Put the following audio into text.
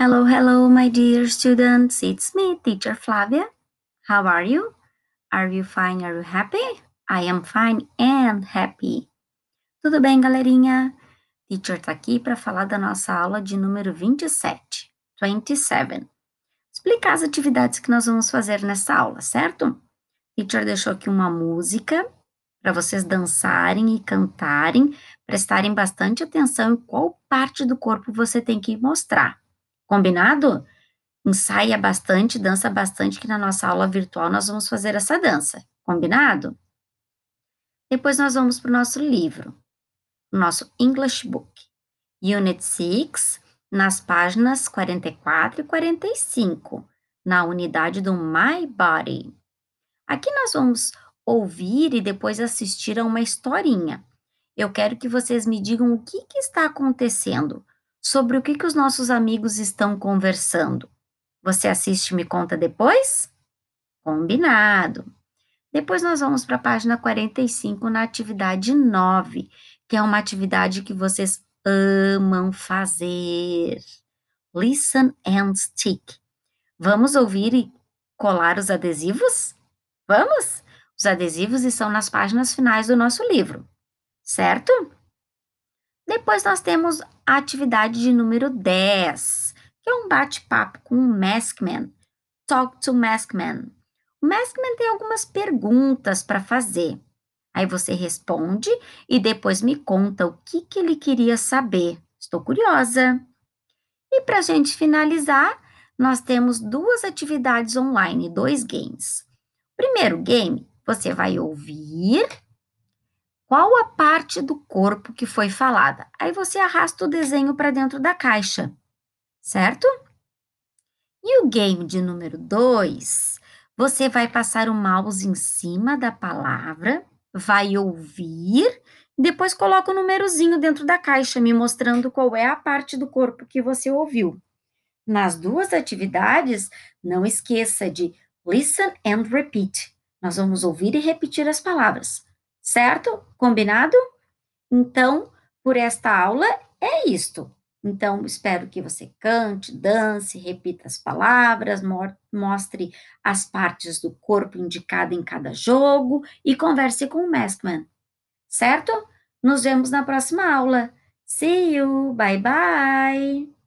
Hello, hello, my dear students. It's me, teacher Flavia. How are you? Are you fine? Are you happy? I am fine and happy. Tudo bem, galerinha? Teacher tá aqui para falar da nossa aula de número 27, 27. Explicar as atividades que nós vamos fazer nessa aula, certo? Teacher deixou aqui uma música para vocês dançarem e cantarem, prestarem bastante atenção em qual parte do corpo você tem que mostrar. Combinado? Ensaia bastante, dança bastante, que na nossa aula virtual nós vamos fazer essa dança. Combinado? Depois nós vamos para o nosso livro, o nosso English Book, Unit 6, nas páginas 44 e 45, na unidade do My Body. Aqui nós vamos ouvir e depois assistir a uma historinha. Eu quero que vocês me digam o que, que está acontecendo, sobre o que, que os nossos amigos estão conversando. Você assiste e me conta depois? Combinado. Depois nós vamos para a página 45 na atividade 9, que é uma atividade que vocês amam fazer. Listen and stick. Vamos ouvir e colar os adesivos? Vamos? Os adesivos estão nas páginas finais do nosso livro, certo? Depois nós temos a atividade de número 10, que é um bate-papo com o Maskman. Talk to Maskman. O Maskman tem algumas perguntas para fazer. Aí você responde e depois me conta o que, que ele queria saber. Estou curiosa. E para a gente finalizar, nós temos duas atividades online, dois games. Primeiro game, você vai ouvir qual a parte do corpo que foi falada. Aí você arrasta o desenho para dentro da caixa, certo? E o game de número 2, você vai passar o mouse em cima da palavra, vai ouvir, depois coloca o númerozinho dentro da caixa, me mostrando qual é a parte do corpo que você ouviu. Nas duas atividades, não esqueça de listen and repeat. Nós vamos ouvir e repetir as palavras, certo? Combinado? Então, por esta aula é isto. Então, espero que você cante, dance, repita as palavras, mostre as partes do corpo indicada em cada jogo e converse com o Maskman. Certo? Nos vemos na próxima aula. See you. Bye bye.